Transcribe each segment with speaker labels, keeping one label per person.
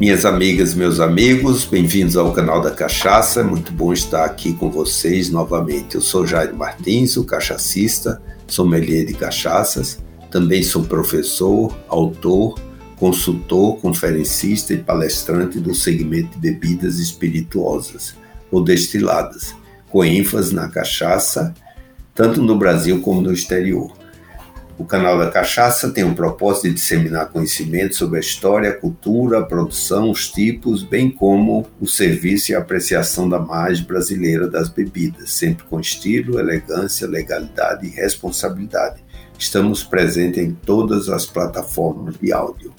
Speaker 1: Minhas amigas, meus amigos, bem-vindos ao canal da Cachaça. É muito bom estar aqui com vocês novamente. Eu sou Jairo Martins, o cachacista, sommelier de cachaças. Também sou professor, autor, consultor, conferencista e palestrante do segmento de bebidas espirituosas ou destiladas, com ênfase na cachaça, tanto no Brasil como no exterior. O canal da Cachaça tem o propósito de disseminar conhecimento sobre a história, a cultura, a produção, os tipos, bem como o serviço e a apreciação da margem brasileira das bebidas, sempre com estilo, elegância, legalidade e responsabilidade. Estamos presentes em todas as plataformas de áudio.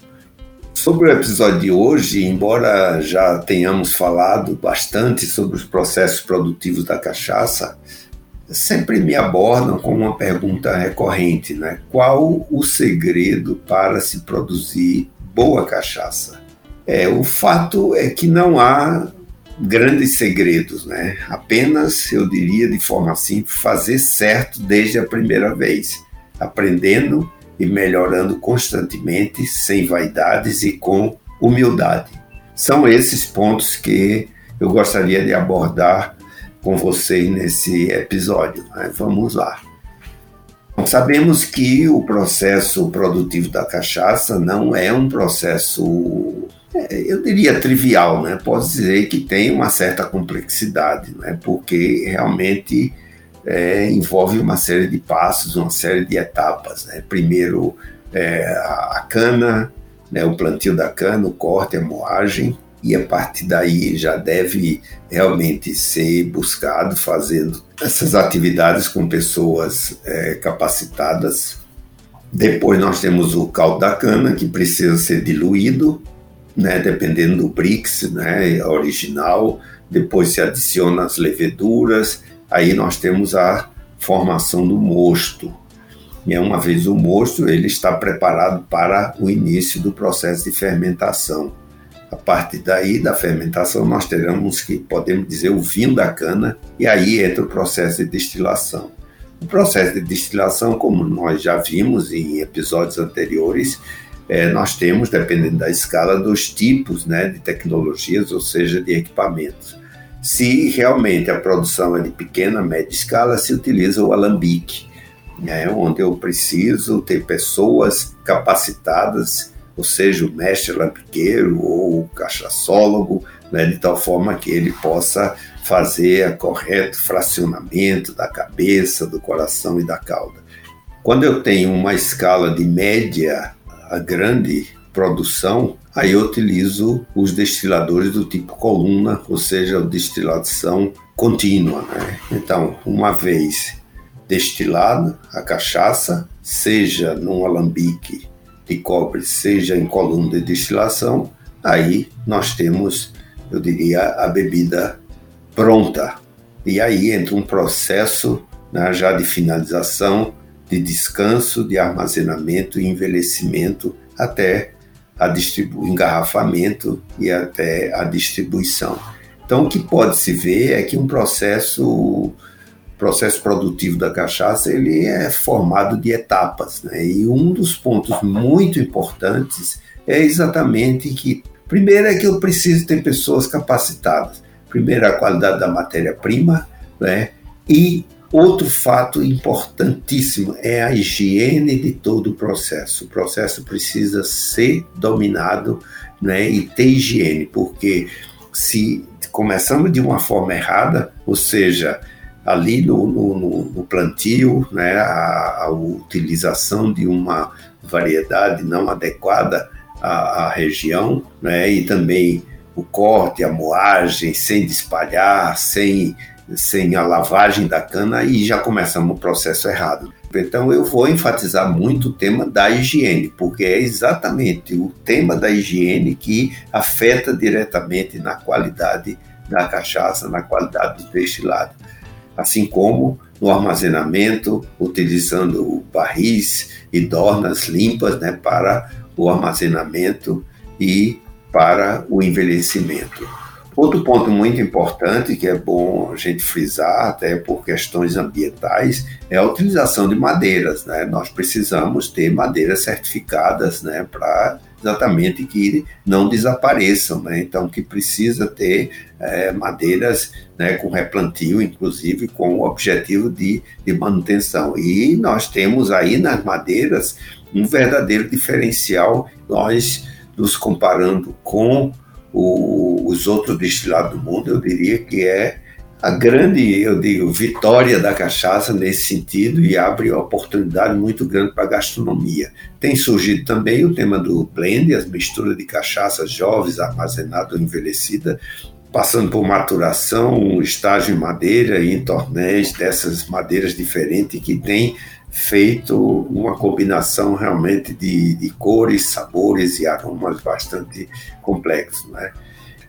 Speaker 1: Sobre o episódio de hoje, embora já tenhamos falado bastante sobre os processos produtivos da cachaça, sempre me abordam com uma pergunta recorrente, né? Qual o segredo para se produzir boa cachaça? É, o fato é que não há grandes segredos, né? Apenas, eu diria de forma simples, fazer certo desde a primeira vez, aprendendo e melhorando constantemente, sem vaidades e com humildade. São esses pontos que eu gostaria de abordar com vocês nesse episódio. Né? Vamos lá. Sabemos que o processo produtivo da cachaça não é um processo, é, eu diria trivial, né? Posso dizer que tem uma certa complexidade, né? Porque realmente é, envolve uma série de passos, uma série de etapas. Né? Primeiro, é, a cana, né? o plantio da cana, o corte, a moagem, e a partir daí já deve realmente ser buscado fazendo essas atividades com pessoas é, capacitadas. Depois nós temos o caldo da cana que precisa ser diluído, né, dependendo do BRICS, né, original. Depois se adiciona as leveduras. Aí nós temos a formação do mosto. E uma vez o mosto, ele está preparado para o início do processo de fermentação. A partir daí, da fermentação, nós teremos que, podemos dizer, o vinho da cana, e aí entra o processo de destilação. O processo de destilação, como nós já vimos em episódios anteriores, é, nós temos, dependendo da escala, dos tipos né, de tecnologias, ou seja, de equipamentos. Se realmente a produção é de pequena, média escala, se utiliza o alambique, né, onde eu preciso ter pessoas capacitadas ou seja, o mestre lampiqueiro ou o cachaçólogo, né, de tal forma que ele possa fazer o correto fracionamento da cabeça, do coração e da cauda. Quando eu tenho uma escala de média a grande produção, aí eu utilizo os destiladores do tipo coluna, ou seja, destilação contínua. Né? Então, uma vez destilada a cachaça, seja num alambique de cobre seja em coluna de destilação, aí nós temos, eu diria, a bebida pronta. E aí entra um processo né, já de finalização, de descanso, de armazenamento e envelhecimento até a engarrafamento e até a distribuição. Então, o que pode se ver é que um processo processo produtivo da cachaça ele é formado de etapas, né? E um dos pontos muito importantes é exatamente que primeiro é que eu preciso ter pessoas capacitadas. Primeiro a qualidade da matéria-prima, né? E outro fato importantíssimo é a higiene de todo o processo. O processo precisa ser dominado, né? E ter higiene, porque se começamos de uma forma errada, ou seja, ali no, no, no plantio, né, a, a, utilização de uma variedade não adequada à, à, região, né, e também o corte, a moagem, sem despalhar, sem, sem a lavagem da cana, e já começamos o processo errado. Então eu vou enfatizar muito o tema da higiene, porque é exatamente o tema da higiene que afeta diretamente na qualidade da cachaça, na qualidade do destilado assim como no armazenamento, utilizando barris e dornas limpas né, para o armazenamento e para o envelhecimento. Outro ponto muito importante que é bom a gente frisar, até por questões ambientais, é a utilização de madeiras. Né? Nós precisamos ter madeiras certificadas né, para exatamente que não desapareçam. Né? Então, que precisa ter é, madeiras né, com replantio, inclusive com o objetivo de, de manutenção. E nós temos aí nas madeiras um verdadeiro diferencial, nós nos comparando com o, os outros destilados do mundo, eu diria que é a grande, eu digo, vitória da cachaça nesse sentido e abre uma oportunidade muito grande para a gastronomia. Tem surgido também o tema do blend, as misturas de cachaças jovens, armazenada ou envelhecida, passando por maturação, um estágio em madeira e em tornéis dessas madeiras diferentes que tem feito uma combinação realmente de, de cores, sabores e aromas bastante complexos. Né?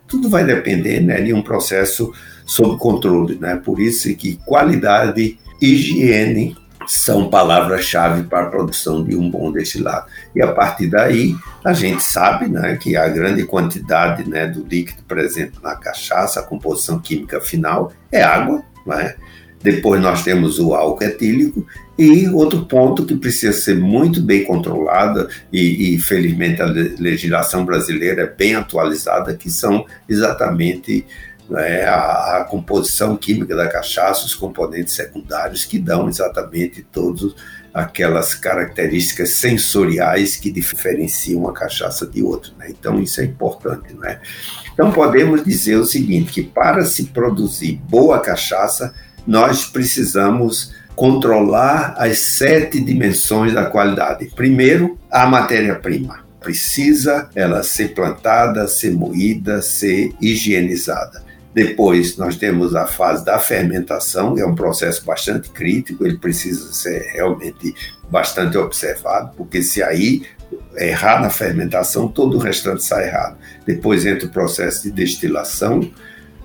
Speaker 1: Tudo vai depender né, de um processo sob controle. Né? Por isso que qualidade, higiene são palavras-chave para a produção de um bom destilado. E a partir daí, a gente sabe né, que a grande quantidade né, do líquido presente na cachaça, a composição química final, é água. Né? Depois nós temos o álcool etílico e outro ponto que precisa ser muito bem controlado e, e, felizmente a legislação brasileira é bem atualizada, que são exatamente né, a, a, composição química da cachaça, os componentes secundários que dão exatamente todas aquelas características sensoriais que diferenciam uma cachaça de outra. Né? Então isso é importante. Né? Então podemos dizer o seguinte, que para se produzir boa cachaça, nós precisamos controlar as sete dimensões da qualidade. Primeiro, a matéria-prima. Precisa ela ser plantada, ser moída, ser higienizada. Depois, nós temos a fase da fermentação, é um processo bastante crítico, ele precisa ser realmente bastante observado, porque se aí errar na fermentação, todo o restante sai errado. Depois entra o processo de destilação,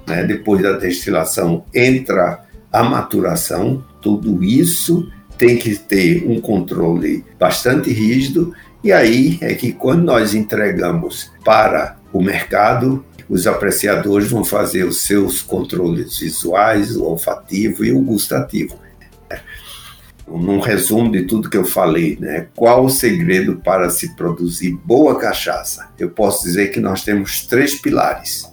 Speaker 1: né? depois da destilação entra a maturação, tudo isso tem que ter um controle bastante rígido, e aí é que quando nós entregamos para o mercado, os apreciadores vão fazer os seus controles visuais, o olfativo e o gustativo. Num resumo de tudo que eu falei, né? qual o segredo para se produzir boa cachaça? Eu posso dizer que nós temos três pilares.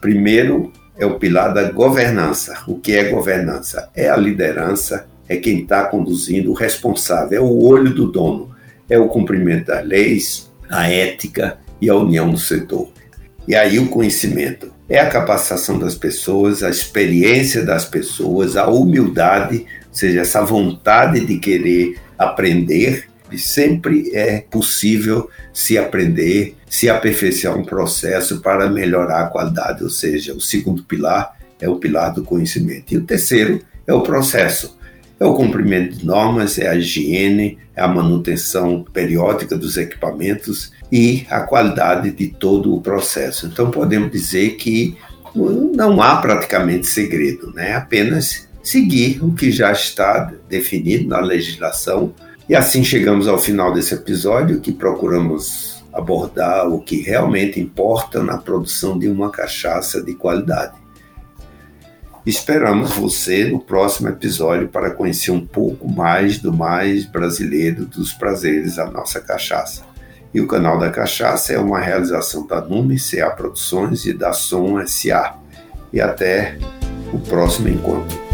Speaker 1: Primeiro, é o pilar da governança. O que é governança? É a liderança, é quem está conduzindo, o responsável, é o olho do dono, é o cumprimento das leis, a ética e a união do setor. E aí o conhecimento é a capacitação das pessoas, a experiência das pessoas, a humildade, ou seja, essa vontade de querer aprender e sempre é possível se aprender, se aperfeiçoar um processo para melhorar a qualidade, ou seja, o segundo pilar é o pilar do conhecimento. E o terceiro é o processo. É o cumprimento de normas, é a higiene, é a manutenção periódica dos equipamentos e a qualidade de todo o processo. Então podemos dizer que não há praticamente segredo, né? Apenas seguir o que já está definido na legislação e assim chegamos ao final desse episódio que procuramos abordar o que realmente importa na produção de uma cachaça de qualidade. Esperamos você no próximo episódio para conhecer um pouco mais do mais brasileiro dos prazeres da nossa cachaça. E o canal da Cachaça é uma realização da Nume CA Produções e da Som SA. E até o próximo encontro.